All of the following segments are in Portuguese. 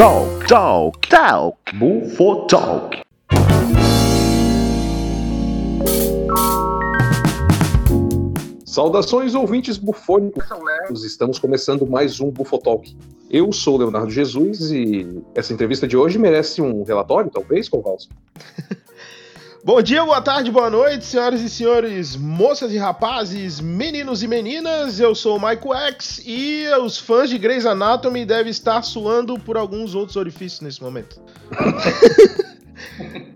Talk, talk, talk, Bufo Talk. Saudações, ouvintes bufônicos. Estamos começando mais um Bufotalk. Eu sou Leonardo Jesus e essa entrevista de hoje merece um relatório, talvez, Convalso? Bom dia, boa tarde, boa noite, senhoras e senhores, moças e rapazes, meninos e meninas. Eu sou o Michael X e os fãs de Grey's Anatomy devem estar suando por alguns outros orifícios nesse momento.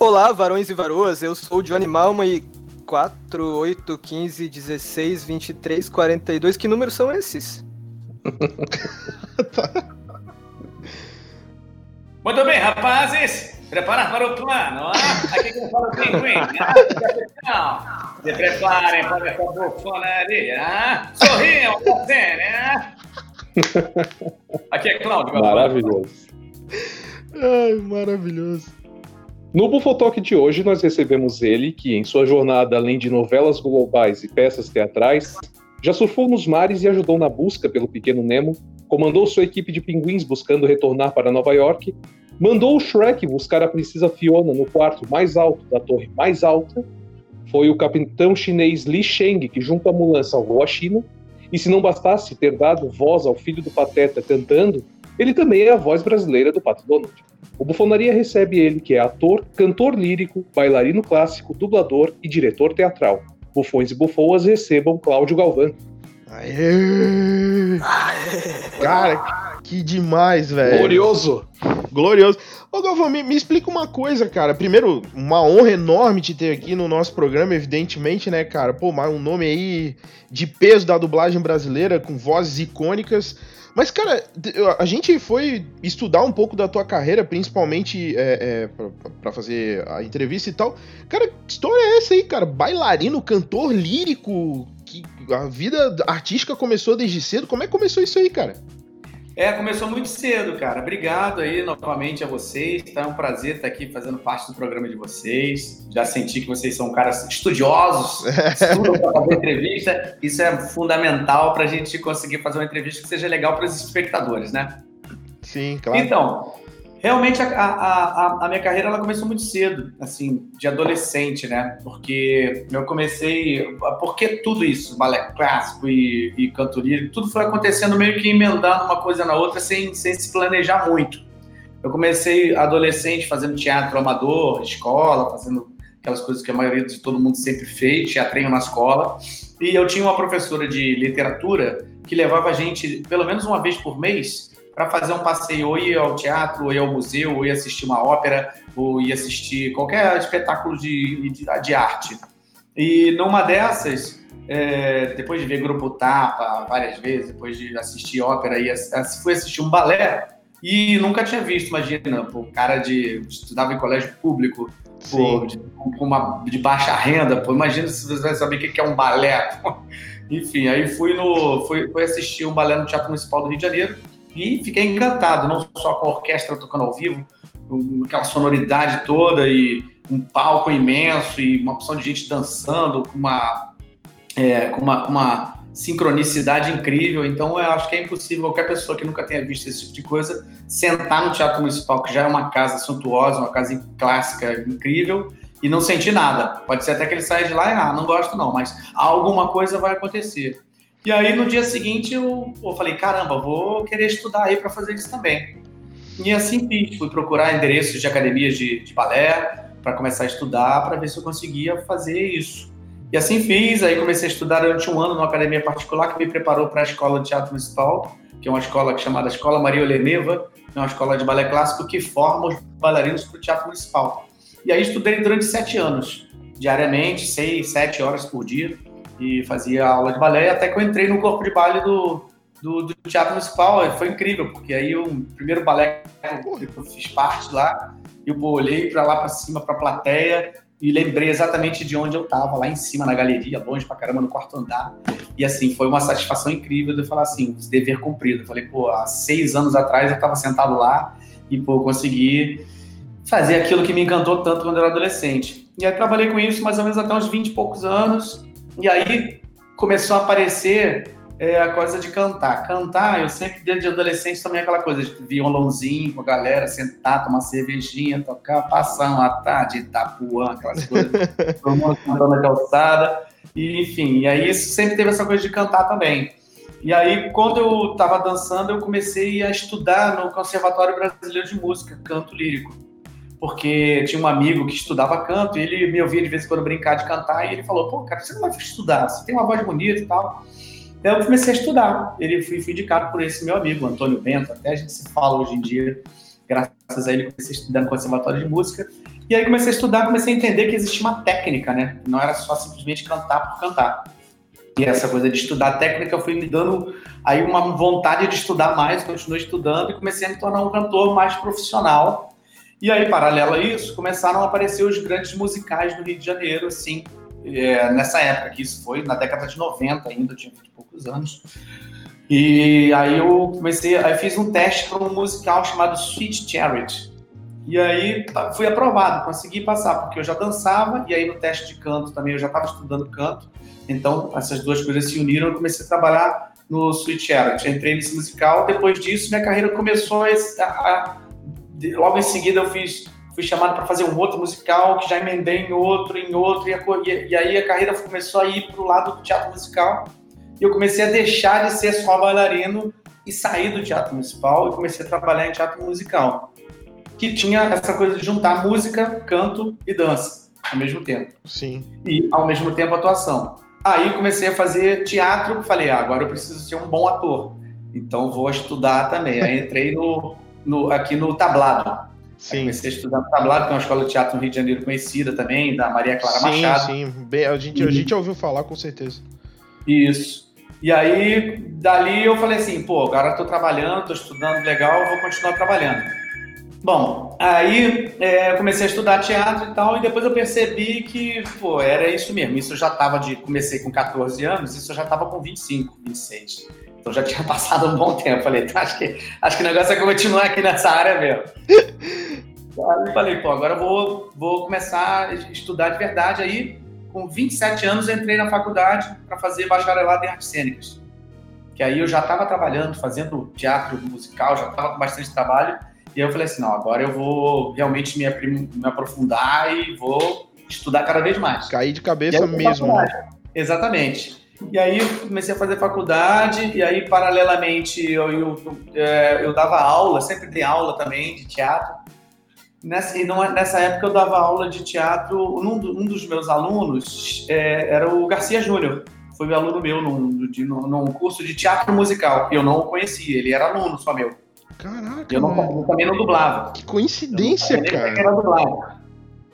Olá, varões e varoas, eu sou o Johnny Malma e 4, 8, 15, 16, 23, 42. Que números são esses? Muito bem, rapazes. Preparar para o plano. Ah? Aqui quem fala é o pinguim. Ah, Se preparem para essa bufonaria. Ah? Sorriam, fazendo, né? Aqui é Cláudio. Maravilhoso. Ai, maravilhoso. No Bufotalk de hoje, nós recebemos ele, que em sua jornada, além de novelas globais e peças teatrais, já surfou nos mares e ajudou na busca pelo pequeno Nemo, comandou sua equipe de pinguins buscando retornar para Nova York, mandou o Shrek buscar a princesa Fiona no quarto mais alto da torre mais alta, foi o capitão chinês Li Sheng que junto à Mulan salvou a China, e se não bastasse ter dado voz ao filho do Pateta cantando, ele também é a voz brasileira do Pato Donald. O Bufonaria recebe ele, que é ator, cantor lírico, bailarino clássico, dublador e diretor teatral. Bufões e bufoas recebam Cláudio Galvão. Aê! Cara, que demais, velho. Glorioso! Glorioso. Ô, Galvão, me, me, explica uma coisa, cara. Primeiro, uma honra enorme te ter aqui no nosso programa, evidentemente, né, cara? Pô, um nome aí de peso da dublagem brasileira, com vozes icônicas. Mas, cara, a gente foi estudar um pouco da tua carreira, principalmente é, é, para fazer a entrevista e tal. Cara, que história é essa aí, cara? Bailarino, cantor lírico, a vida artística começou desde cedo. Como é que começou isso aí, cara? É, começou muito cedo, cara. Obrigado aí novamente a vocês. Tá um prazer estar aqui fazendo parte do programa de vocês. Já senti que vocês são caras estudiosos, estudam para fazer entrevista. Isso é fundamental para a gente conseguir fazer uma entrevista que seja legal para os espectadores, né? Sim, claro. Então, Realmente a, a, a, minha carreira ela começou muito cedo, assim, de adolescente, né? Porque eu comecei. Porque tudo isso, balé clássico e, e cantoria, tudo foi acontecendo meio que emendando uma coisa na outra sem, sem se planejar muito. Eu comecei adolescente fazendo teatro amador, escola, fazendo aquelas coisas que a maioria de todo mundo sempre fez, teatrinho na escola. E eu tinha uma professora de literatura que levava a gente, pelo menos uma vez por mês, para fazer um passeio, ou ir ao teatro, ou ir ao museu, ou ir assistir uma ópera, ou ir assistir qualquer espetáculo de, de, de arte. E numa dessas, é, depois de ver Grupo Tapa várias vezes, depois de assistir ópera, ia, fui assistir um balé e nunca tinha visto, imagina, pô, cara de estudava em colégio público, pô, de, uma, de baixa renda, pô, imagina se você vai saber o que é um balé. Pô. Enfim, aí fui, no, fui, fui assistir um balé no Teatro Municipal do Rio de Janeiro e fiquei encantado, não só com a orquestra tocando ao vivo, com aquela sonoridade toda e um palco imenso e uma opção de gente dançando com uma, é, com uma, uma sincronicidade incrível. Então, eu acho que é impossível qualquer pessoa que nunca tenha visto esse tipo de coisa sentar no Teatro Municipal, que já é uma casa suntuosa, uma casa clássica incrível, e não sentir nada. Pode ser até que ele saia de lá e, ah, não gosto não, mas alguma coisa vai acontecer. E aí no dia seguinte eu, eu falei, caramba, vou querer estudar aí para fazer isso também. E assim fiz, fui procurar endereços de academias de, de balé para começar a estudar, para ver se eu conseguia fazer isso. E assim fiz, aí comecei a estudar durante um ano numa academia particular que me preparou para a escola de teatro municipal, que é uma escola chamada Escola Maria Oleneva, é uma escola de balé clássico que forma os bailarinos para o teatro municipal. E aí estudei durante sete anos, diariamente, seis, sete horas por dia e fazia aula de balé, até que eu entrei no corpo de baile do, do, do Teatro Municipal. E foi incrível, porque aí o primeiro balé que eu fiz parte lá, eu olhei para lá para cima, para a plateia, e lembrei exatamente de onde eu estava, lá em cima na galeria, longe pra caramba, no quarto andar. E assim, foi uma satisfação incrível de eu falar assim, dever cumprido. Eu falei, pô, há seis anos atrás eu estava sentado lá e, pô, consegui fazer aquilo que me encantou tanto quando eu era adolescente. E aí trabalhei com isso mais ou menos até uns 20 e poucos anos. E aí começou a aparecer é a coisa de cantar. Cantar, eu sempre, desde adolescente, também aquela coisa de violãozinho com a galera, sentar, tomar cervejinha, tocar, passar uma tarde, Itapuã, aquelas coisas, todo mundo cantando na calçada, e, enfim. E aí, sempre teve essa coisa de cantar também. E aí, quando eu estava dançando, eu comecei a estudar no Conservatório Brasileiro de Música, canto lírico. Porque tinha um amigo que estudava canto e ele me ouvia de vez em quando brincar de cantar e ele falou: pô, cara, você não vai estudar, você tem uma voz bonita e tal. Então eu comecei a estudar. Ele fui indicado por esse meu amigo, Antônio Bento, até a gente se fala hoje em dia. Graças a ele, comecei a estudar no Conservatório de Música. E aí comecei a estudar, comecei a entender que existia uma técnica, né? Não era só simplesmente cantar por cantar. E essa coisa de estudar técnica foi me dando aí uma vontade de estudar mais, continuei estudando e comecei a me tornar um cantor mais profissional. E aí, paralelo a isso, começaram a aparecer os grandes musicais do Rio de Janeiro, assim, é, nessa época, que isso foi na década de 90 ainda, eu tinha 20 e poucos anos. E aí eu comecei, aí fiz um teste para um musical chamado Sweet Charity. E aí tá, fui aprovado, consegui passar, porque eu já dançava, e aí no teste de canto também eu já estava estudando canto. Então, essas duas coisas se uniram, eu comecei a trabalhar no Sweet Charity. Entrei nesse musical, depois disso minha carreira começou a, a logo em seguida eu fiz fui chamado para fazer um outro musical, que já emendei em outro, em outro, e, a, e, aí a carreira começou a ir para o lado do teatro musical, e eu comecei a deixar de ser só bailarino e sair do teatro municipal e comecei a trabalhar em teatro musical, que tinha essa coisa de juntar música, canto e dança ao mesmo tempo. Sim. E ao mesmo tempo atuação. Aí comecei a fazer teatro, falei, ah, agora eu preciso ser um bom ator, então vou estudar também. Aí entrei no, no aqui no tablado. Sim. comecei a estudar no Tablado, que é uma escola de teatro no Rio de Janeiro conhecida também, da Maria Clara sim, Machado. Sim, sim. A gente, a gente ouviu falar, com certeza. Isso. E aí, dali eu falei assim, pô, agora estou trabalhando, estou estudando legal, vou continuar trabalhando. Bom, aí é, comecei a estudar teatro e tal, e depois eu percebi que, pô, era isso mesmo. Isso eu já estava de. Comecei com 14 anos, isso eu já estava com 25, 26. Então já tinha passado um bom tempo. Falei, tá, acho que, acho que o negócio é continuar aqui nessa área mesmo. Aí falei, pô, agora eu vou, vou começar a estudar de verdade. Aí, com 27 anos, entrei na faculdade para fazer bacharelado em artes cênicas. Que aí eu já estava trabalhando, fazendo teatro musical, já estava com bastante trabalho. E aí eu falei assim, não, agora eu vou realmente me, me aprofundar e vou estudar cada vez mais. Cair de cabeça mesmo. Né? Exatamente. E aí comecei a fazer faculdade, e aí, paralelamente, eu, eu, eu, é, eu dava aula, sempre dei aula também de teatro. Nessa, e não, nessa época eu dava aula de teatro, um, um dos meus alunos é, era o Garcia Júnior, foi aluno meu num, de, num, curso de teatro musical, eu não o conhecia, ele era aluno só meu. Caraca, eu, não, eu também não dublava. Que coincidência, cara. Era.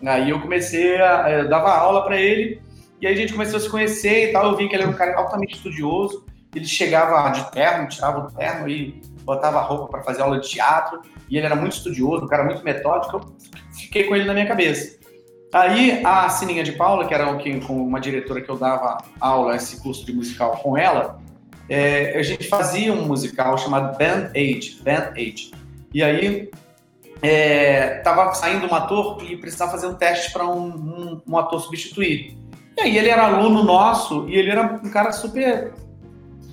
Aí eu comecei a. Eu dava aula para ele, e aí a gente começou a se conhecer e tal. Eu vi que ele era um cara altamente estudioso. Ele chegava de terno, tirava o terno e botava roupa para fazer aula de teatro. E ele era muito estudioso, um cara muito metódico. Eu fiquei com ele na minha cabeça. Aí a Sininha de Paula, que era uma diretora que eu dava aula, esse curso de musical com ela, é, a gente fazia um musical chamado Band Age. Band Age. E aí é, tava saindo um ator e precisava fazer um teste para um, um, um ator substituir. E aí ele era aluno nosso e ele era um cara super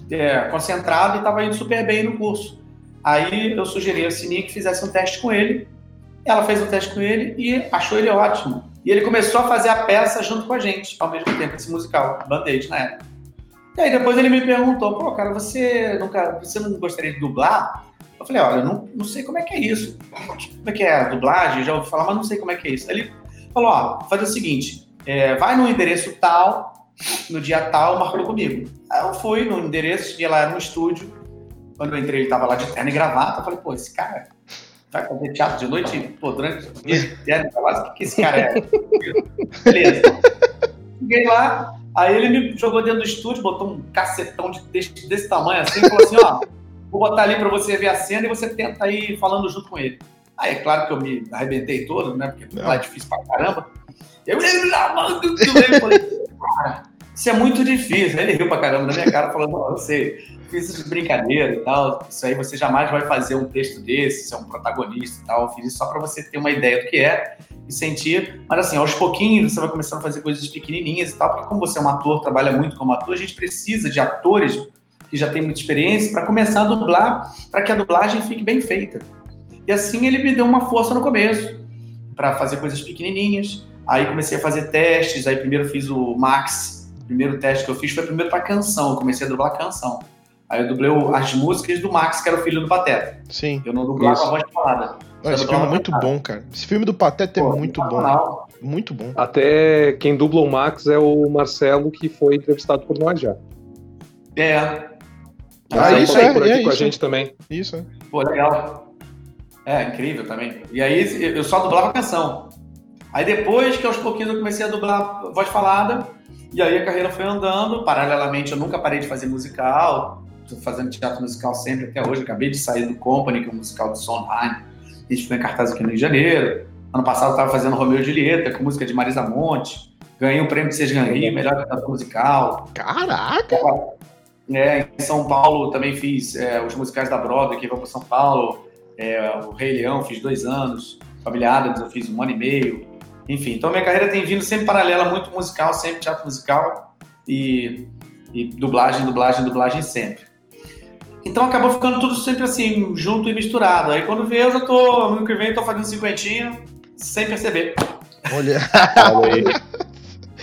é, concentrado e estava indo super bem no curso. Aí eu sugeri a Sininha que fizesse um teste com ele. Ela fez um teste com ele e achou ele ótimo. E ele começou a fazer a peça junto com a gente, ao mesmo tempo, esse musical, Band-Aid, na época. E aí depois ele me perguntou, pô, cara, você, nunca, você não gostaria de dublar? Eu falei, olha, não, não sei como é que é isso. Como é que é a dublagem? Já ouvi falar, mas não sei como é que é isso. Ele falou, ó, faz o seguinte, é, vai no endereço tal, no dia tal, marcou comigo. Aí eu fui no endereço, cheguei lá, era no estúdio. Quando eu entrei, ele tava lá de terno e gravata. Eu falei, pô, esse cara vai fazer teatro de noite? Pô, durante o dia de terno e gravata, o que, que esse cara é? Beleza. Cheguei lá, aí ele me jogou dentro do estúdio, botou um cacetão de desse, desse tamanho assim, e falou assim, ó, vou botar ali pra você ver a cena e você tenta ir falando junto com ele. Aí é claro que eu me arrebentei todo, né? Porque lá é difícil pra caramba. Eu, eu falei, cara, isso é muito difícil. Ele riu pra caramba na minha cara, falando, não, eu sei, fiz isso de brincadeira e tal. Isso aí você jamais vai fazer um texto desse, ser um protagonista e tal. Eu fiz isso só para você ter uma ideia do que é e sentir. Mas assim, aos pouquinhos você vai começando a fazer coisas pequenininhas e tal, porque como você é um ator, trabalha muito como ator, a gente precisa de atores que já tem muita experiência, para começar a dublar, para que a dublagem fique bem feita. E assim ele me deu uma força no começo, para fazer coisas pequenininhas. Aí comecei a fazer testes, aí primeiro fiz o Max, o primeiro teste que eu fiz foi primeiro para canção, eu comecei a dublar canção. Aí eu dublei as músicas do Max, que era o filho do Pateta. Sim. Eu não dublava Isso. a voz falada. Não, esse filme é muito bom, cara. Esse filme do Pateta é Pô, muito bom. Muito bom. Até quem dubla o Max é o Marcelo, que foi entrevistado por nós já. É. Ah, Marcelo isso é, por aqui é com a isso. gente também. Isso, é. Pô, legal. É, incrível também. E aí eu só dublava canção. Aí depois que aos pouquinhos eu comecei a dublar voz falada, e aí a carreira foi andando. Paralelamente, eu nunca parei de fazer musical. Tô fazendo teatro musical sempre até hoje. Acabei de sair do Company, que é um musical de Sondheim. A gente foi em cartaz aqui no Rio de Janeiro. Ano passado eu estava fazendo Romeu e Julieta, com música de Marisa Monte. Ganhei o prêmio de Seja Rio, melhor cantador musical. Caraca! É, em São Paulo também fiz é, os musicais da Broadway, que vão para São Paulo. É, o Rei Leão fiz dois anos. Família Adams eu fiz um ano e meio. Enfim, então minha carreira tem vindo sempre paralela, muito musical, sempre teatro musical e, e dublagem, dublagem, dublagem sempre. Então acabou ficando tudo sempre assim, junto e misturado. Aí quando vê, eu já tô, ano que vem, eu tô fazendo cinquentinha, sem perceber. Olha, Olha aí.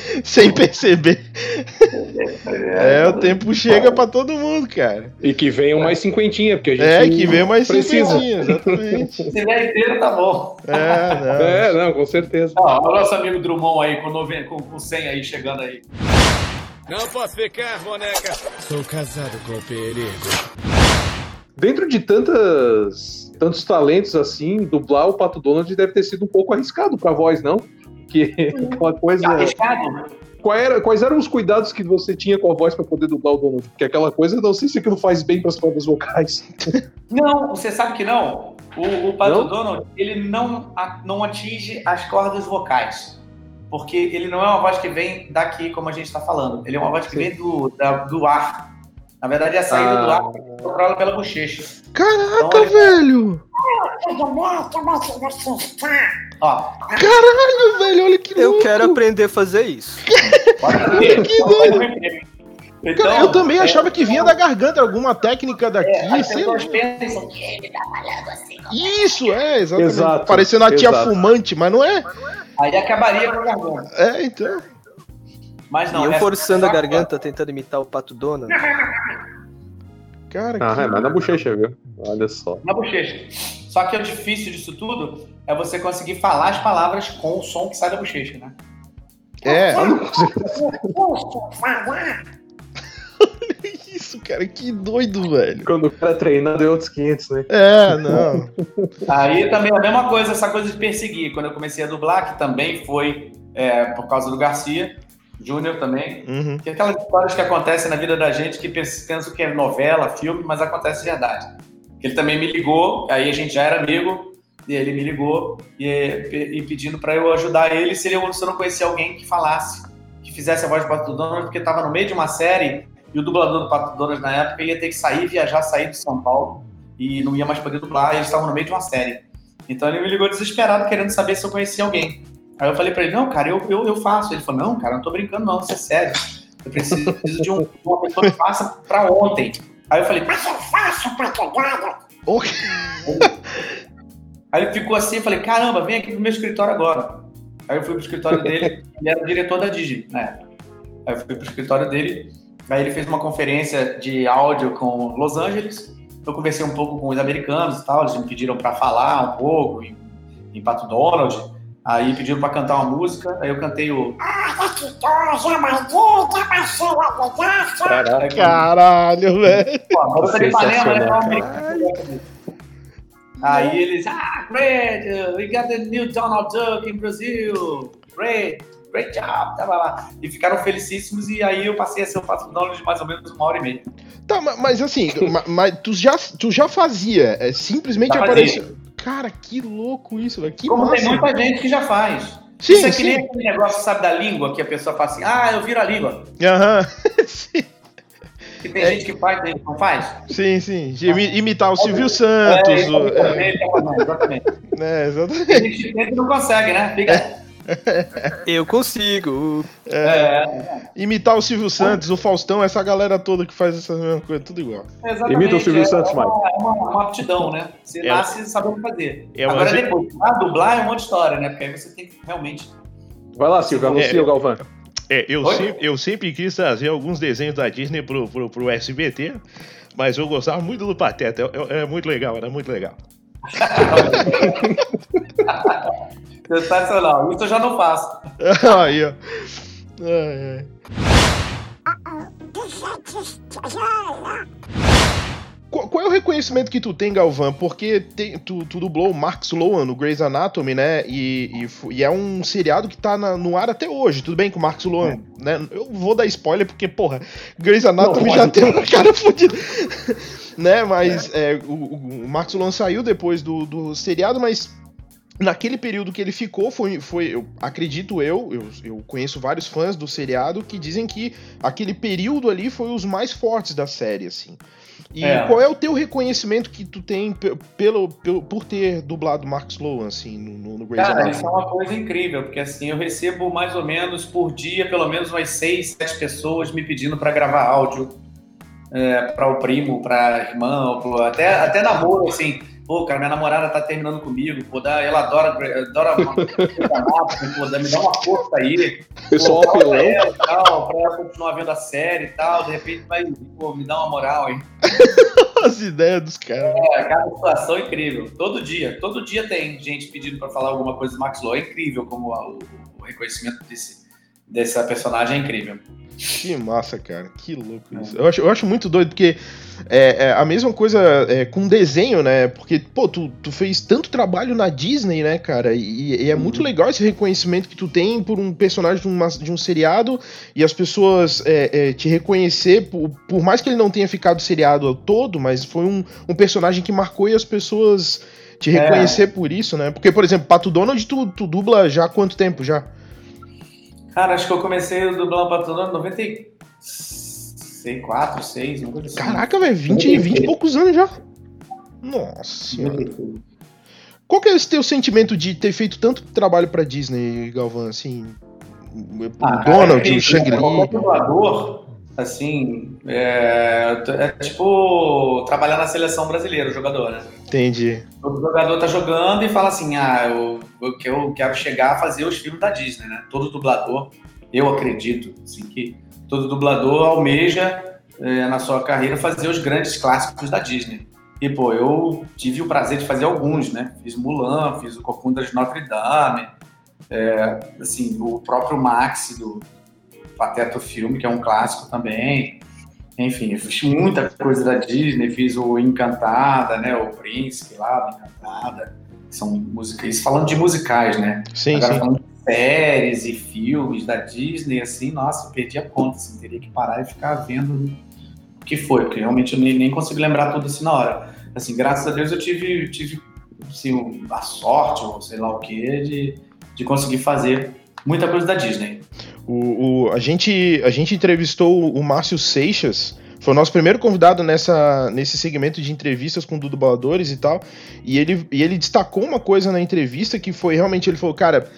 sem perceber. É, o tempo chega pra todo mundo, cara. E que venham mais cinquentinha, porque a gente É, que vem mais precisa. cinquentinha, exatamente. Se vier inteiro, tá bom. É, não. É, não, com certeza. Ó, o nosso amigo Drummond aí, com, noven- com, com 100 aí, chegando aí. Não posso ficar, boneca. Sou casado com o perigo. Dentro de tantas, tantos talentos assim, dublar o Pato Donald deve ter sido um pouco arriscado pra voz, não? Porque aquela coisa. Arriscado? Qual era- quais eram os cuidados que você tinha com a voz pra poder dublar o Donald? Porque aquela coisa, não sei se aquilo faz bem pras cordas vocais. Não, você sabe que não. O, o Pato Não? Donald, ele não, a- não atinge as cordas vocais. Porque ele não é uma voz que vem daqui, como a gente está falando. Ele é uma voz que Sim. vem do, da- do ar. Na verdade, é a saída Ah. do ar que controla pela bochecha. Caraca, Então, Ó, Caralho, velho, olha que Eu louco. quero aprender a fazer isso. Que doido. Então, Cara, eu também é, achava que vinha da garganta, alguma técnica daqui, É, sei lá. pessoas pensam que ele tá falando assim. Isso, é, exatamente. Exato, Parecendo a tia exato. fumante, mas não é? Aí acabaria com a garganta. É, então. Mas não, e eu é forçando a só- garganta, tentando imitar o Pato Donald. Cara, Ah, que... é, mas na bochecha, viu? Olha só. na bochecha. Só que o difícil disso tudo é você conseguir falar as palavras com o som que sai da bochecha, né? É. Isso, cara, que doido, velho. Quando o cara é treinado é outros 500, né? É, não. Aí também a mesma coisa, essa coisa de perseguir. Quando eu comecei a dublar, que também foi é, por causa do Garcia, Júnior também. Uhum. Que é aquelas histórias que acontecem na vida da gente que pens- pensam que é novela, filme, mas acontece de verdade. Ele também me ligou, aí a gente já era amigo, e ele me ligou e, e pedindo para eu ajudar ele se, ele se eu não conhecia alguém que falasse, que fizesse a voz do Pato Donald, porque estava no meio de uma série e o dublador do Pato Donald na época ia ter que sair, viajar, sair de São Paulo e não ia mais poder dublar, e eles estavam no meio de uma série. Então ele me ligou desesperado, querendo saber se eu conhecia alguém. Aí eu falei pra ele, não, cara, eu, eu, eu faço. Ele falou, não, cara, não tô brincando não, isso é sério. Eu preciso de um- uma pessoa que faça pra ontem. Aí eu falei, mas eu faço pra Oh, Aí ele ficou assim, eu falei, caramba, vem aqui pro meu escritório agora. Aí eu fui pro escritório dele, ele era o diretor da Digi, na época. Aí eu fui pro escritório dele, aí ele fez uma conferência de áudio com Los Angeles. Eu conversei um pouco com os americanos e tal, eles me pediram pra falar um pouco em, em Pato Donald. Aí pediram pra cantar uma música, aí eu cantei o. Caraca. caralho, velho. Pô, a garota de Ipanema, né? Aí eles, ah, great, uh, we got the new Donald Duck in Brazil, great, great job, tá, lá, lá. E ficaram felicíssimos e aí eu passei a ser o Pato Donald de mais ou menos uma hora e meia. Tá, ma- mas assim, ma- mas tu já, tu já fazia, é, simplesmente Já fazia. apareceu. Cara, que louco isso, velho. Como massa. tem muita gente que já faz. Sim, Isso é que sim. nem aquele negócio, sabe, da língua, que a pessoa fala assim, ah, eu viro a língua. Aham. sim, Que tem É. gente que faz, tem gente que não faz. sim, sim. De imi- imitar o Silvio Santos. É, o- é, exatamente, né, exatamente. Tem gente que e não consegue, né? Fica... Eu consigo. É, Imitar o Silvio Santos, o Faustão, essa galera toda que faz essa mesma coisa, tudo igual. exatamente. Imita o Silvio é, Santos, é uma, é uma, uma aptidão, né? Você É. nasce sabendo fazer. É uma Agora ge- depois, ah, dublar é uma outra história, né? Porque aí você tem que realmente. Vai lá, Silvio, anuncia É. o Galvão. É, eu, sempre, eu sempre quis trazer alguns desenhos da Disney pro, pro, pro SBT, mas eu gostava muito do Pateta. É, é- é muito legal, era muito legal. Sensacional. Isso eu já não faço. Aí, ó. Ai, ai. Qual, qual é o reconhecimento que tu tem, Galvão? Porque tem- tu, tu dublou o Mark Sloan no Grey's Anatomy, né? E, e e é um seriado que tá na- no ar até hoje. Tudo bem com o Mark Sloan, né? Eu vou dar spoiler porque, porra, Grey's Anatomy Não, já tem uma cara fodida. né? Mas é, o, o, o Mark Sloan saiu depois do, do seriado, mas naquele período que ele ficou, foi, foi eu acredito eu, eu, eu conheço vários fãs do seriado que dizem que aquele período ali foi os mais fortes da série, assim. E É. qual é o teu reconhecimento que tu tem pe- pelo, pelo, por ter dublado Mark Sloan, assim, no, no, Grey's Cara, Anatomy? isso é uma coisa incrível, porque assim, eu recebo mais ou menos por dia, pelo menos umas seis, sete pessoas me pedindo para gravar áudio para o primo, para irmã, pro- até, até namoro, assim. Pô, cara, minha namorada tá terminando comigo, pô, dá, ela adora, adora uma pô, dá- me dá uma força aí. Pessoal pô, fala pra apelão. ela tal, pra ela continuar vendo a série e tal, de repente vai, pô, me dá uma moral, hein? As ideias dos caras. É, cada situação incrível. Todo dia, todo dia tem gente pedindo pra falar alguma coisa do Max Law. É incrível como o, o reconhecimento desse, dessa personagem é incrível. Que massa, cara. Que louco isso. Eu acho, eu acho muito doido, porque é, é a mesma coisa é, com desenho, né? Porque, pô, tu, tu fez tanto trabalho na Disney, né, cara? E, e é muito legal esse reconhecimento que tu tem por um personagem de, uma- de um seriado e as pessoas é, é, te reconhecer, por, por mais que ele não tenha ficado seriado todo, mas foi um, um personagem que marcou e as pessoas te É. reconhecer por isso, né? Porque, por exemplo, Pato Donald, tu, tu dubla já há quanto tempo já? Cara, acho que eu comecei a dublar o Patrulha em 94, 6, uma coisa assim. Caraca, velho, 20, 20 e poucos anos já. Nossa. Qual que é esse teu sentimento de ter feito tanto trabalho pra Disney, Galvão, assim? O Ah, cara, Donald, é o. Qualquer dublador, assim, é, é tipo trabalhar na seleção brasileira, o jogador, né? Entendi. O jogador tá jogando e fala assim: ah, eu, que- eu quero chegar a fazer os filmes da Disney, né? Todo dublador, eu acredito, assim, que todo dublador almeja é, na sua carreira fazer os grandes clássicos da Disney. E, pô, eu tive o prazer de fazer alguns, né? Fiz Mulan, fiz o Corcunda de Notre Dame, é, assim, o próprio Max do Pateta Filme, que é um clássico também. Enfim, fiz muita coisa da Disney, fiz o Encantada, né? O Príncipe lá, Encantada. São músicas, falando de musicais, né? Sim, Agora sim. falando de séries e filmes da Disney, assim, nossa, eu perdi a conta, assim, teria que parar e ficar vendo o que foi, porque realmente eu nem, nem consigo lembrar tudo assim na hora. Assim, graças a Deus eu tive, tive assim, a sorte, ou sei lá o que, de, de conseguir fazer muita coisa da Disney. O, o- a, gente, a gente entrevistou o Márcio Seixas, foi o nosso primeiro convidado nessa, nesse segmento de entrevistas com dubladores e tal. E ele, e ele destacou uma coisa na entrevista que foi realmente: ele falou, cara,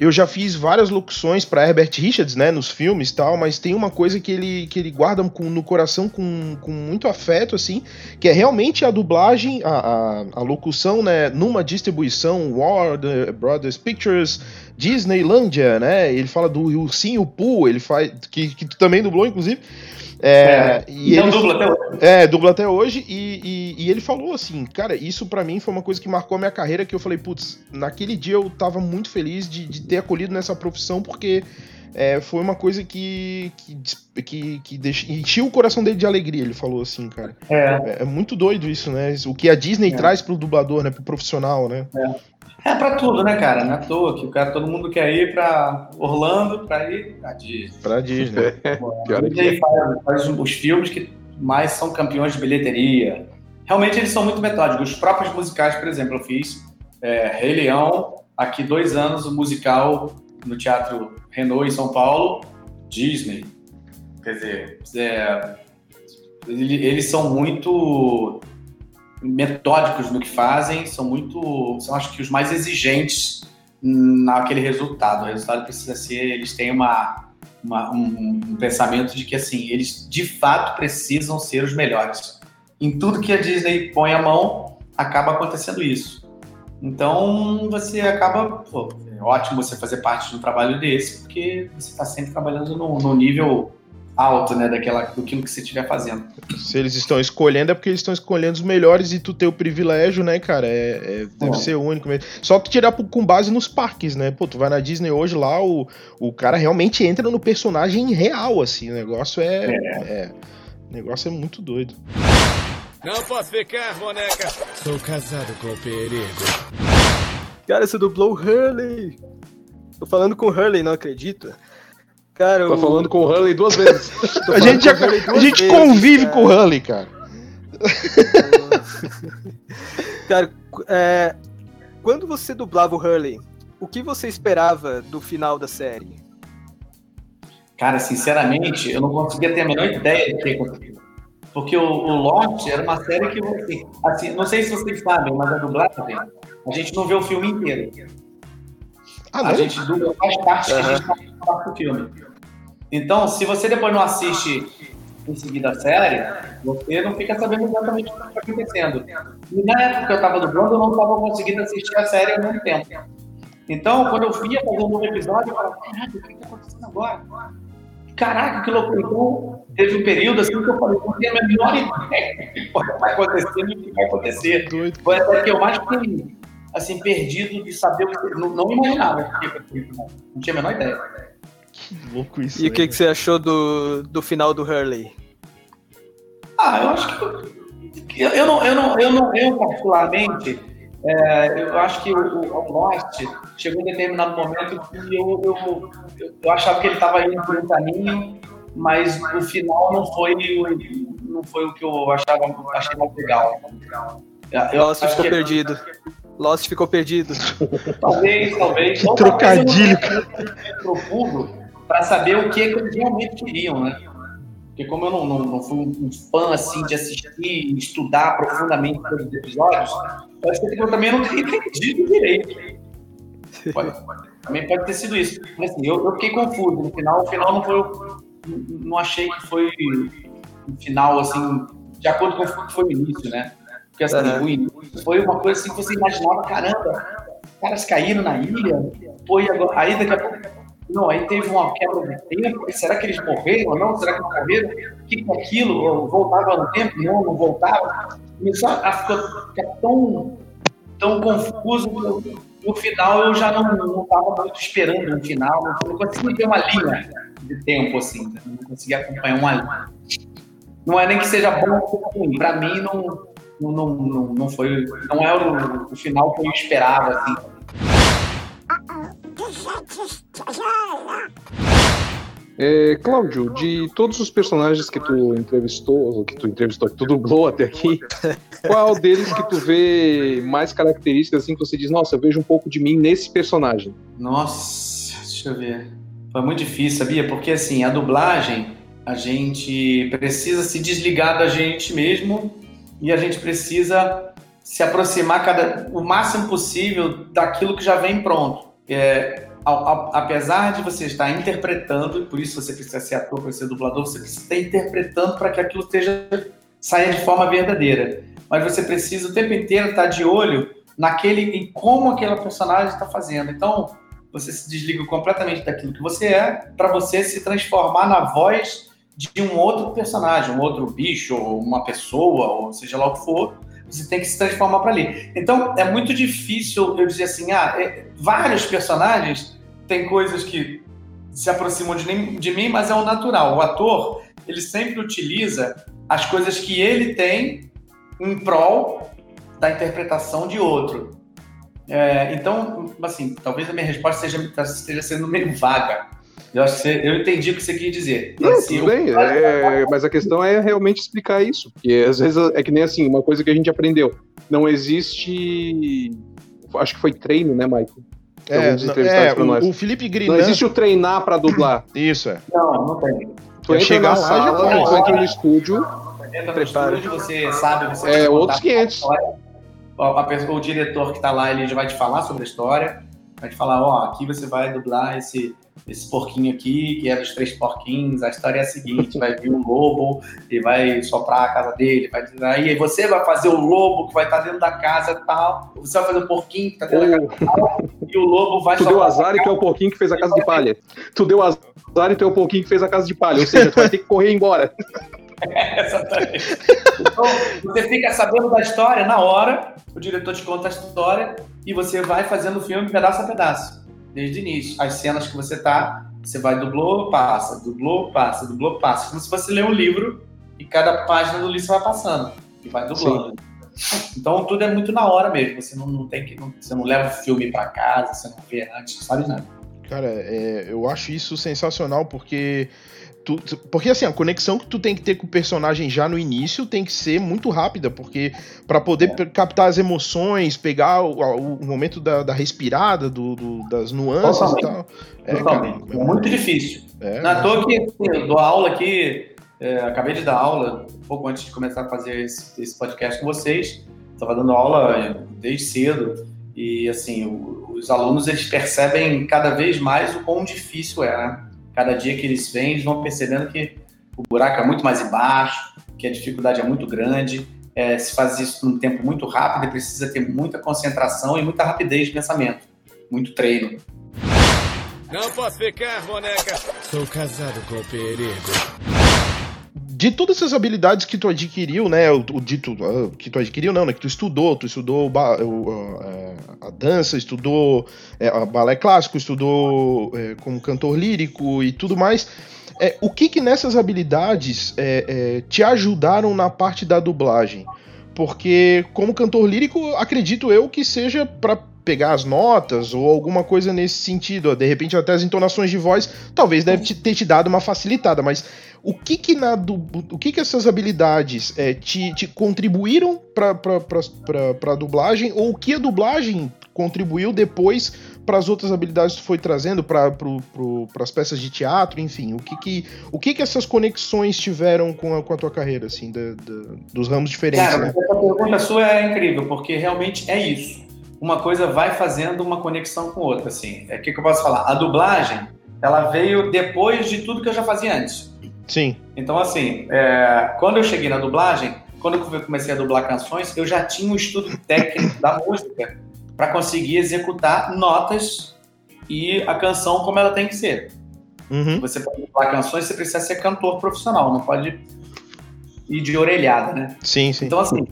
eu já fiz várias locuções para Herbert Richards, né, nos filmes e tal, mas tem uma coisa que ele, que ele guarda com- no coração com, com muito afeto, assim, que é realmente a dublagem, a, a, a locução, né, numa distribuição Warner Brothers Pictures, Disneylandia, né? Ele fala do Ursinho Pooh, ele faz que, que tu também dublou, inclusive. É, e então ele, dubla até hoje. é, dubla até hoje, e, e- e ele falou assim, cara, isso pra mim foi uma coisa que marcou a minha carreira, que eu falei, putz, naquele dia eu tava muito feliz de, de ter acolhido nessa profissão, porque é, foi uma coisa que, que, que, que deixa- encheu o coração dele de alegria, ele falou assim, cara. É. É, é muito doido isso, né? O que a Disney É. traz pro dublador, né? Pro profissional, né? É pra tudo, né, cara? Não é à toa que o cara, todo mundo quer ir pra Orlando pra ir pra Disney. Pra Disney. Pior é Disney faz, faz os filmes que mais são campeões de bilheteria. Realmente eles são muito metódicos. Os próprios musicais, por exemplo, eu fiz é, Rei Leão, aqui dois anos, o musical no Teatro Renault em São Paulo, Disney. Quer dizer, é, ele- eles são muito metódicos no que fazem, são muito, são acho que os mais exigentes naquele resultado. O resultado precisa ser, eles têm uma, uma um, um pensamento de que assim, eles de fato precisam ser os melhores. Em tudo que a Disney põe a mão, acaba acontecendo isso. Então você acaba, pô, é ótimo você fazer parte de um trabalho desse, porque você está sempre trabalhando no, no nível alto, né, daquela, daquilo que você estiver fazendo. Se eles estão escolhendo, é porque eles estão escolhendo os melhores e tu ter o privilégio, né, cara? É, é deve ser único mesmo. Só que tirar com base nos parques, né? Pô, tu vai na Disney hoje lá, o, o cara realmente entra no personagem real, assim. O negócio é. é. é o negócio é muito doido. Não posso ficar, boneca. Sou casado com o perigo. Cara, você dublou o Hurley. Tô falando com o Hurley, não acredito. Cara, Tô o... falando com o Hurley duas vezes. a gente, já, a gente vezes, convive cara. com o Hurley, cara. cara, é, quando você dublava o Hurley, o que você esperava do final da série? Cara, sinceramente, eu não conseguia ter a menor ideia do que aconteceu. Porque o, o Lost era uma série que você. Assim, não sei se vocês sabem, mas a dublagem, a gente não vê o filme inteiro. Ah, a gente dubla faz parte uhum. que a gente não do filme. Então, se você depois não assiste em seguida a série, você não fica sabendo exatamente o que está acontecendo. E na época que eu estava dublando, eu não estava conseguindo assistir a série ao mesmo tempo. Então, quando eu via fazer um novo episódio, eu falava, caraca, o que está acontecendo agora? Caraca, que loucura. Então, teve um período assim que eu falei, não tenho a menor ideia do que vai acontecer e o que vai acontecer. Foi até que eu mais fiquei assim, perdido de saber o que. Não, não imaginava o que ia acontecer. Não tinha a menor ideia. Que louco isso. E o que, que você achou do, do final do Hurley? Ah, eu acho que. Eu, eu, não, eu, não, eu, não, eu particularmente, é, eu acho que o, o Lost chegou em determinado momento que eu, eu, eu, eu achava que ele estava indo por um caminho, mas o final não foi, não foi o que eu achava achei mais legal. Eu Lost ficou que... Lost ficou perdido. Talvez, talvez. Que trocadilho. Profundo para saber o que, que eles realmente queriam, né? Porque como eu não, não, não fui um fã assim de assistir e estudar profundamente todos os episódios, acho que eu também não teria entendido direito. Pode, também pode ter sido isso. Mas assim, eu, eu, fiquei confuso. No final, o final não foi. Não achei que foi um final assim, de acordo com o que foi o início, né? Porque assim, uhum. foi uma coisa assim que você imaginava, caramba, os caras caíram na ilha, foi agora, aí daqui a pouco não, aí teve uma quebra de tempo. Será que eles morreram ou não? Será que não morreram? O que é aquilo? Voltava no tempo? Não, não voltava. Começou a ficar tão, tão confuso no final eu já não estava muito esperando um final. Não conseguia ver uma linha de tempo assim. Não conseguia acompanhar uma linha. Não é nem que seja bom ou ruim. Para mim, não, não, não, não, foi. Não é o, o final que eu esperava. Assim é, Cláudio, de todos os personagens que tu entrevistou, que tu entrevistou, que tu dublou até aqui, qual deles que tu vê mais características assim que você diz, nossa, eu vejo um pouco de mim nesse personagem? Nossa, deixa eu ver. Foi muito difícil, sabia? Porque assim, a dublagem, a gente precisa se desligar da gente mesmo e a gente precisa se aproximar cada, o máximo possível daquilo que já vem pronto é, a, a, apesar de você estar interpretando, e por isso você precisa ser ator, para ser dublador, você precisa estar interpretando para que aquilo esteja, saia de forma verdadeira. Mas você precisa o tempo inteiro estar de olho naquele, em como aquela personagem está fazendo. Então, você se desliga completamente daquilo que você é, para você se transformar na voz de um outro personagem, um outro bicho, ou uma pessoa, ou seja lá o que for, você tem que se transformar para ali. Então, é muito difícil eu dizer assim, ah, é, vários personagens têm coisas que se aproximam de, de mim, mas é o natural. O ator, ele sempre utiliza as coisas que ele tem em prol da interpretação de outro. É, então, assim, talvez a minha resposta seja, esteja sendo meio vaga, eu, acho que você, eu entendi o que você queria dizer. Não, assim, tudo bem, é, mas a questão é realmente explicar isso. Porque às vezes é que nem assim, uma coisa que a gente aprendeu. Não existe. Acho que foi treino, né, Michael? É, é o, o, Felipe Grinan... Não existe o treinar para dublar. Isso, é. Não, não tem. Tu entra chegar na sala, tu entra no estúdio. Entra no estúdio, você sabe... Você é, outros 500. O, a, o diretor que está lá, ele já vai te falar sobre a história Vai te falar, ó, aqui você vai dublar esse, esse porquinho aqui, que é dos três porquinhos, a história é a seguinte, vai vir um lobo e vai soprar a casa dele, vai aí você vai fazer o lobo que vai estar dentro da casa e tal, você vai fazer o porquinho que tá dentro da casa tal, e o lobo vai Tu deu azar e tu é o porquinho que fez a casa de palha. Tu deu azar e tu é o porquinho que fez a casa de palha. Ou seja, tu vai ter que correr embora. Exatamente. Então, você fica sabendo da história na hora, o diretor te conta a história e você vai fazendo o filme pedaço a pedaço, desde o início. As cenas que você tá, você vai dublou, passa, dublou, passa, dublou, passa. Como se você lê um livro e cada página do livro você vai passando e vai dublando. Então tudo é muito na hora mesmo. Você não, não tem que, não, você não leva o filme para casa, você não vê antes, não sabe nada. Cara, é, eu acho isso sensacional porque Tu, porque assim, a conexão que tu tem que ter com o personagem já no início tem que ser muito rápida, porque para poder é. captar as emoções, pegar o, o momento da, da respirada, do, do, das nuances Totalmente. e tal. É, Totalmente. Cara, é muito difícil. É, Na toa que assim, eu dou aula aqui, é, acabei de dar aula um pouco antes de começar a fazer esse, esse podcast com vocês. Estava dando aula desde cedo e assim, o, os alunos eles percebem cada vez mais o quão difícil é, né? Cada dia que eles vêm, eles vão percebendo que o buraco é muito mais embaixo, que a dificuldade é muito grande. É, se faz isso num tempo muito rápido e precisa ter muita concentração e muita rapidez de pensamento, muito treino. Não posso ficar, boneca. Sou casado com o perigo de todas essas habilidades que tu adquiriu, né? O, o dito uh, que tu adquiriu, não, né? Que tu estudou, tu estudou o, uh, a dança, estudou uh, balé clássico, estudou é, como cantor lírico e tudo mais. É, o que que nessas habilidades é, te ajudaram na parte da dublagem? Porque como cantor lírico, acredito eu que seja para pegar as notas ou alguma coisa nesse sentido. De repente, até as entonações de voz, talvez deve ter te dado uma facilitada, mas o que que, na, do, o que, que essas habilidades é, te, te contribuíram para a dublagem ou o que a dublagem contribuiu depois para as outras habilidades que tu foi trazendo para as peças de teatro, enfim, o que que, o que, que essas conexões tiveram com a, com a tua carreira, assim, da, da, dos ramos diferentes? Cara, né? essa pergunta sua é incrível, porque realmente é isso uma coisa vai fazendo uma conexão com outra, assim. É o que, que eu posso falar? A dublagem, ela veio depois de tudo que eu já fazia antes. Sim. Então, assim, é, quando eu cheguei na dublagem, quando eu comecei a dublar canções, eu já tinha um estudo técnico da música para conseguir executar notas e a canção como ela tem que ser. Uhum. Você pode dublar canções, você precisa ser cantor profissional, não pode ir de orelhada, né? Sim, sim. Então, assim,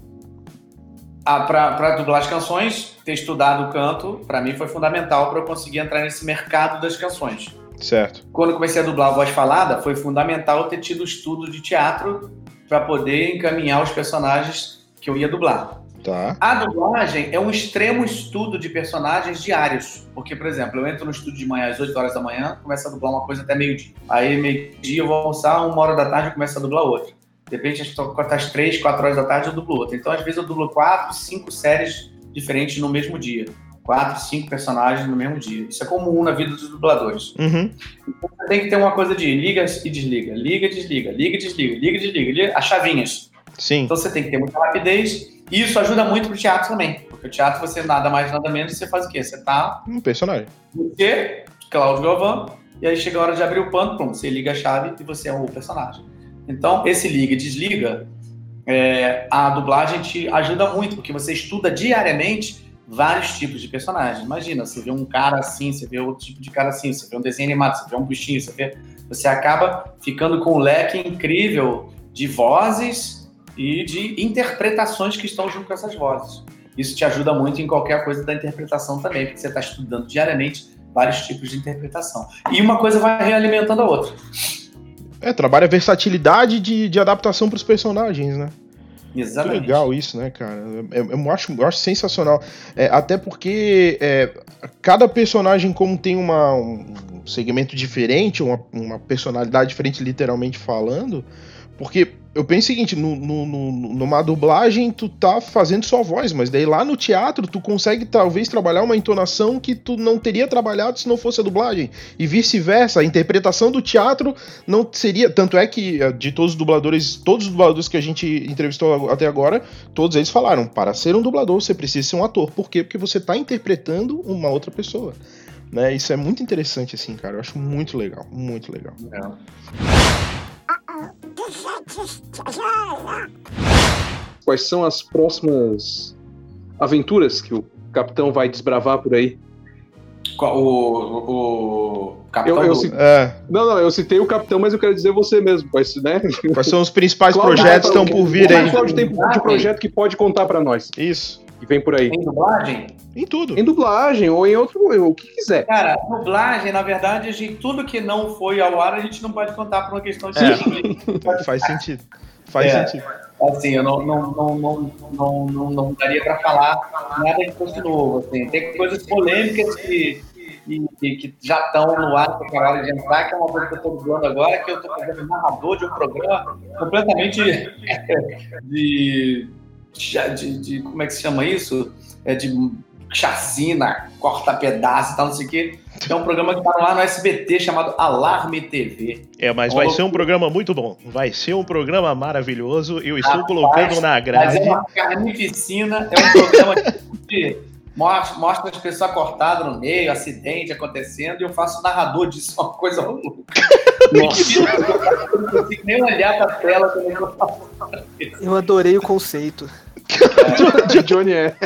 para dublar as canções, ter estudado o canto, para mim foi fundamental para eu conseguir entrar nesse mercado das canções. Certo. Quando comecei a dublar a voz falada, foi fundamental ter tido estudo de teatro para poder encaminhar os personagens que eu ia dublar. Tá. A dublagem é um extremo estudo de personagens diários. Porque, por exemplo, eu entro no estúdio de manhã às 8 horas da manhã, começo a dublar uma coisa até meio-dia. Aí, meio-dia, eu vou almoçar, uma hora da tarde, eu começo a dublar outra. De repente, às três, quatro horas da tarde, eu dublo outra. Então, às vezes, eu dublo quatro, cinco séries diferentes no mesmo dia. Quatro, cinco personagens no mesmo dia. Isso é comum na vida dos dubladores. Uhum. Então, você tem que ter uma coisa de liga e desliga, liga, desliga, liga, desliga, liga, desliga, liga as chavinhas. Sim. Então, você tem que ter muita rapidez. E isso ajuda muito pro teatro também. Porque o teatro, você nada mais, nada menos, você faz o quê? Você tá... Um personagem. Você, Cláudio Galvão, e aí chega a hora de abrir o pano, pronto, você liga a chave e você é o personagem. Então, esse liga e desliga, é, a dublagem te ajuda muito, porque você estuda diariamente vários tipos de personagens. Imagina, você vê um cara assim, você vê outro tipo de cara assim, você vê um desenho animado, você vê um bichinho, você vê. Você acaba ficando com um leque incrível de vozes e de interpretações que estão junto com essas vozes. Isso te ajuda muito em qualquer coisa da interpretação também, porque você está estudando diariamente vários tipos de interpretação. E uma coisa vai realimentando a outra. É, trabalha a versatilidade de, de adaptação para os personagens, né? Exatamente. Que legal isso, né, cara? Eu, eu acho, eu acho sensacional. É, até porque é, cada personagem, como tem uma, um segmento diferente, uma, uma personalidade diferente, literalmente falando, porque eu penso o seguinte, no, no- no- numa dublagem tu tá fazendo só voz, mas daí lá no teatro tu consegue talvez trabalhar uma entonação que tu não teria trabalhado se não fosse a dublagem. E vice-versa, a interpretação do teatro não seria. Tanto é que eh, de todos os dubladores, todos os dubladores que a gente entrevistou até agora, todos eles falaram: para ser um dublador você precisa ser um ator. Por quê? Porque você tá interpretando uma outra pessoa. Né? Isso é muito interessante, assim, cara. Eu acho muito legal, muito legal. Quais são as próximas aventuras que o capitão vai desbravar por aí? Qual- O, o capitão Eu- eu do- É, Não, não, eu citei o capitão, mas eu quero dizer você mesmo, pois, né? quais são os principais Cláudio, projetos que estão por o vir aí? mais Cláudio tem de projeto que pode contar pra nós, Isso. Que vem por aí. Tem dublagem? Em tudo. Em dublagem ou em outro, o que quiser. Cara, dublagem, na verdade, a gente, tudo que não foi ao ar, a gente não pode contar por uma questão de É. Faz sentido. Faz É. sentido. Assim, eu não, não, não, não, não, não, não daria pra falar nada que fosse novo. Assim. Tem coisas polêmicas que, que, que- que já estão no ar, que acabaram de entrar, que é uma coisa que eu estou dublando agora, que eu estou fazendo narrador de um programa completamente de, de, de- Como é que se chama isso? É de chacina, corta pedaço e tal, não sei o quê. É um programa que está ar no SBT chamado Alarme TV. É, mas vai ser um programa muito bom. Vai ser um programa maravilhoso. Eu estou Rapaz, colocando na Mas grade. é uma carnificina, é um programa que mostra, mostra as pessoas cortadas no meio, acidente acontecendo, e eu faço narrador disso, uma coisa louca. Nossa. Eu não consigo nem olhar pra tela quando eu adorei o conceito. de Johnny é.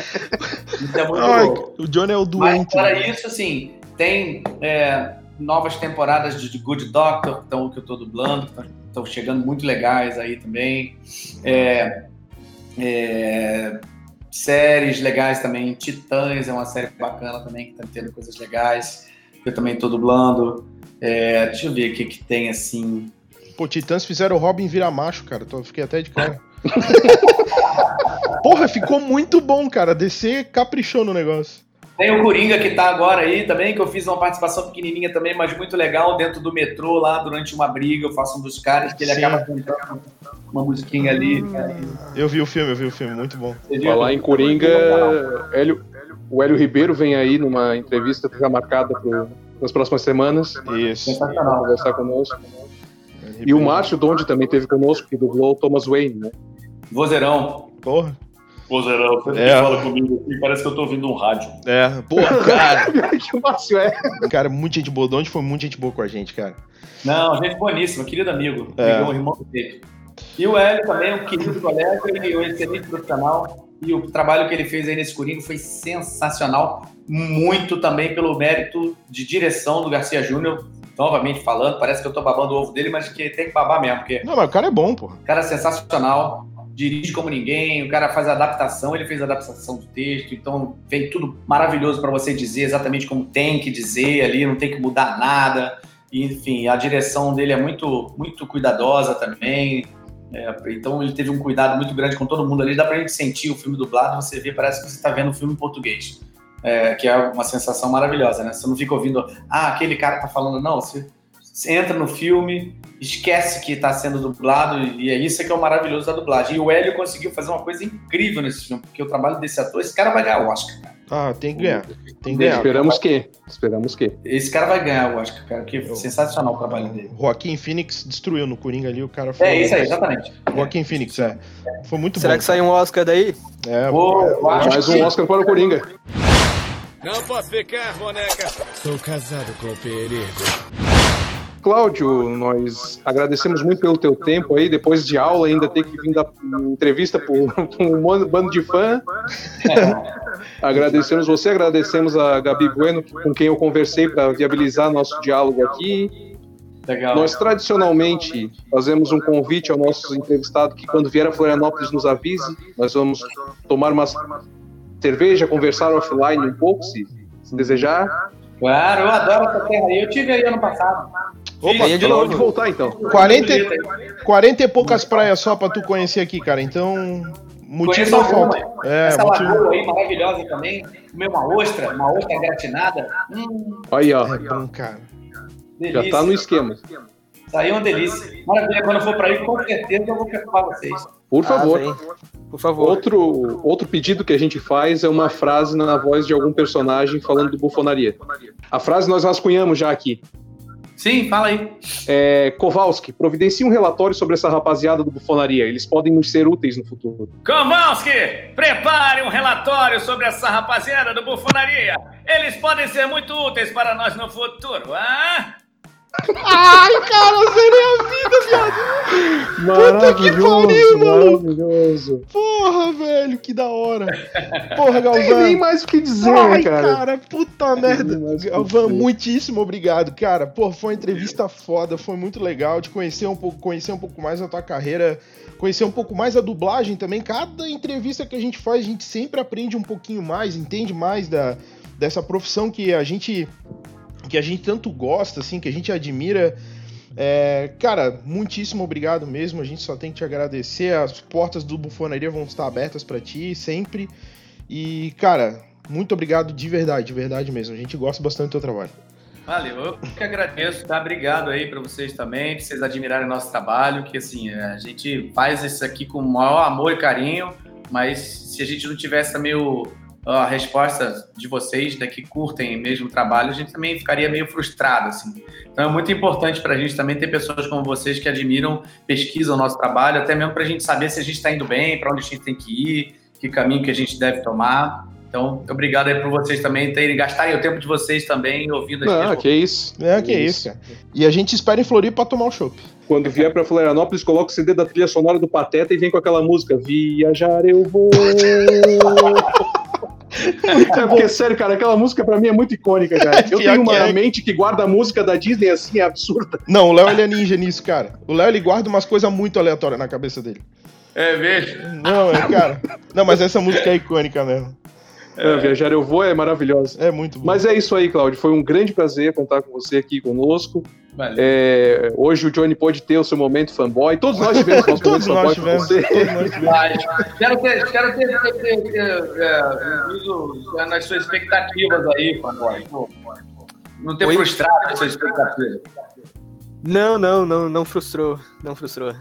isso. É muito Ai, o Johnny é o Mas doente. fora né? isso, assim, tem é, novas temporadas de Good Doctor que, tão- que eu tô dublando, que estão chegando muito legais aí também. É, é, séries legais também. Titãs é uma série bacana também, que tá tendo coisas legais. que Eu também tô dublando. É, deixa eu ver o que, que tem assim. Pô, Titãs fizeram o Robin virar macho, cara. Tô, fiquei até de cara. Porra, ficou muito bom, cara. DC caprichou no negócio. Tem o Coringa que tá agora aí também, que eu fiz uma participação pequenininha também, mas muito legal, dentro do metrô lá, durante uma briga, eu faço um dos caras que ele Sim. acaba cantando uma musiquinha ali. cara, Eu vi o filme, eu vi o filme, muito bom. Falar em Coringa, Hélio, o Hélio Ribeiro vem aí numa entrevista já marcada pro, nas próximas semanas. Isso. Sensacional. conversar conosco. E o Márcio Donde também teve conosco, que dublou o Thomas Wayne, né? Vozeirão. Porra. Vozeirão, você É. fala comigo aqui, parece que eu tô ouvindo um rádio. É, porra, cara. que o Márcio é. Cara, muita gente boa. Donde foi muita gente boa com a gente, cara. Não, gente boníssima, querido amigo. É. Amigão, irmão dele. E o Hélio também, um querido colega e um excelente profissional. E o trabalho que ele fez aí nesse Coringa foi sensacional. Muito também pelo mérito de direção do Garcia Júnior. Novamente falando, parece que eu tô babando o ovo dele, mas que tem que babar mesmo, porque Não, mas o cara é bom, porra. o cara é sensacional, dirige como ninguém, o cara faz a adaptação, ele fez a adaptação do texto, então vem tudo maravilhoso para você dizer exatamente como tem que dizer ali, não tem que mudar nada. Enfim, a direção dele é muito, muito cuidadosa também. É, então ele teve um cuidado muito grande com todo mundo ali. Dá pra gente sentir o filme dublado, você vê, parece que você tá vendo o filme em português. É, que é uma sensação maravilhosa, né? Você não fica ouvindo, ah, aquele cara tá falando, não, você entra no filme, esquece que está sendo dublado e é isso que é o maravilhoso da dublagem. E o Hélio conseguiu fazer uma coisa incrível nesse filme, porque o trabalho desse ator, esse cara vai ganhar o Oscar, cara. Ah, tem que ganhar. Tem que ganhar. Esperamos que. Esperamos que. Esse cara vai ganhar o Oscar, cara, que é sensacional o trabalho dele. Joaquim Phoenix destruiu no Coringa ali, o cara foi. É isso aí, exatamente. Joaquim Phoenix, é. Foi muito Será bom. que sai um Oscar daí? É, eu acho Mais um Oscar para o Coringa. Não posso ficar, boneca. Sou casado com o perigo. Cláudio, nós agradecemos muito pelo teu tempo aí. Depois de aula, ainda ter que vir dar entrevista para um bando de fã. Agradecemos você, agradecemos a Gabi Bueno, com quem eu conversei para viabilizar nosso diálogo aqui. legal. Nós tradicionalmente fazemos um convite ao nosso entrevistado que quando vier a Florianópolis nos avise. Nós vamos tomar uma cerveja, conversar offline um pouco, se, se desejar. Claro, eu adoro essa terra aí. Eu tive aí ano passado. Opa, de Pode novo. voltar então. 40, e- 40 e poucas praias só pra tu conhecer aqui, cara. Então, motivo não falta. É, Essa motivo. lagoa aí maravilhosa também. Comer uma ostra, uma ostra gratinada. Hum, Aí, ó. É bom, cara. Já delícia. tá no esquema. Isso aí é uma delícia. Maravilha, quando eu for pra aí, com certeza eu vou preocupar vocês. Por favor. Ah. Por favor. Outro, outro pedido que a gente faz é uma frase na voz de algum personagem falando do bufonaria. A frase nós rascunhamos já aqui. Sim, fala aí. É, Kowalski, providencie um relatório sobre essa rapaziada do bufonaria. Eles podem nos ser úteis no futuro. Kowalski, prepare um relatório sobre essa rapaziada do Bufonaria. Eles podem ser muito úteis para nós no futuro, ah? Ai, cara, zerei a vida, viado. Puta que pariu, mano. maravilhoso. Porra, velho, que da hora. Porra, Tem nem Galvão. mais o que dizer, Ai, cara. cara, puta merda. Galvão, muitíssimo obrigado, cara. Pô, foi uma entrevista foda, foi muito legal de conhecer um pouco, conhecer um pouco mais a tua carreira, conhecer um pouco mais a dublagem também. Cada entrevista que a gente faz, a gente sempre aprende um pouquinho mais, entende mais da, dessa profissão que a gente que a gente tanto gosta, assim, que a gente admira. É, cara, muitíssimo obrigado mesmo. A gente só tem que te agradecer. As portas do Bufonaria vão estar abertas pra ti sempre. E, cara, muito obrigado de verdade, de verdade mesmo. A gente gosta bastante do teu trabalho. Valeu, eu que agradeço, tá? Obrigado aí pra vocês também, pra vocês admirarem o nosso trabalho, que assim, a gente faz isso aqui com o maior amor e carinho, mas se a gente não tivesse também o, a resposta de vocês, né, que curtem mesmo o trabalho, a gente também ficaria meio frustrado, assim. Então é muito importante pra gente também ter pessoas como vocês que admiram, pesquisam o nosso trabalho, até mesmo pra gente saber se a gente tá indo bem, pra onde a gente tem que ir, que caminho que a gente deve tomar. Então, obrigado aí por vocês também terem gastarem o tempo de vocês também ouvindo as Não, minhas que isso. É, que isso, cara. E a gente espera em Floripa pra tomar o chopp. Quando vier pra Florianópolis, coloca o CD da trilha sonora do Pateta e vem com aquela música Viajar eu vou. é porque, sério, cara, aquela música pra mim é muito icônica, cara. Eu Pior tenho que uma é. mente que guarda a música da Disney assim, é absurda. Não, o Léo ele é ninja nisso, cara. O Léo ele guarda umas coisas muito aleatórias na cabeça dele. É mesmo? Não, é, cara. Não, mas essa música é icônica mesmo. É, Viajar eu vou é maravilhosa. É muito bom. Mas é isso aí, Cláudio. Foi um grande prazer contar com você aqui conosco. É, hoje o Johnny pode ter o seu momento fanboy. Todos nós tivemos nosso todos momento nós fanboy com tivemos. você. Todos nós tivemos. Mas quero ter, quero ter, ter, ter, ter, é, nas suas expectativas aí, Fanboy. Pô, Não ter Oi? frustrado as suas expectativas. Não, não, não, não frustrou. Não frustrou.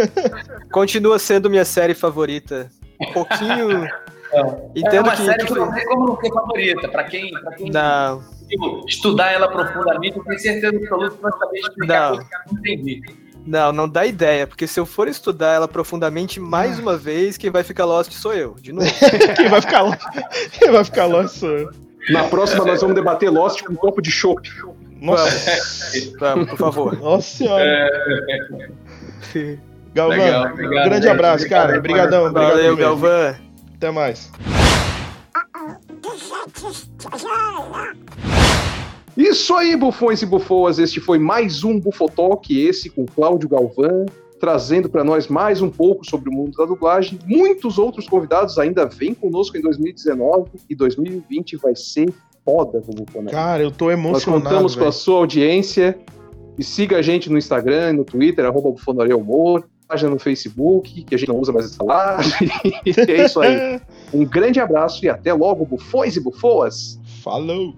Continua sendo minha série favorita. Um pouquinho. É Entendo uma que. série que que foi- não tem como não ser favorita. Pra quem, pra quem Não, tipo, estudar ela profundamente, eu tenho certeza absoluta que vai saber explicar Não. que eu não entendi. não, não dá ideia, porque se eu for estudar ela profundamente mais uma vez, quem vai ficar lost sou eu, de novo. Quem vai ficar lá? Quem vai ficar lá sou eu. Na próxima nós vamos debater Lost com um copo de chopp. Nossa, Vamos, por favor. nossa senhora. Galvão, Legal, obrigado, grande abraço, cara. Obrigadão, obrigado. Valeu. Galvão. Até mais. Isso aí, bufões e bufoas. Este foi mais um Bufotalk, esse com Cláudio Galvão, trazendo para nós mais um pouco sobre o mundo da dublagem. Muitos outros convidados ainda vêm conosco em 2019 e 2020 vai ser foda do Bufonaria. Cara, eu tô Nós emocionado. contamos com a sua audiência e siga a gente no Instagram, no Twitter, arroba Bufonaria Humor, página no Facebook, que a gente não usa mais essa lá. é isso aí. Um grande abraço e até logo, bufões e bufoas! Falou.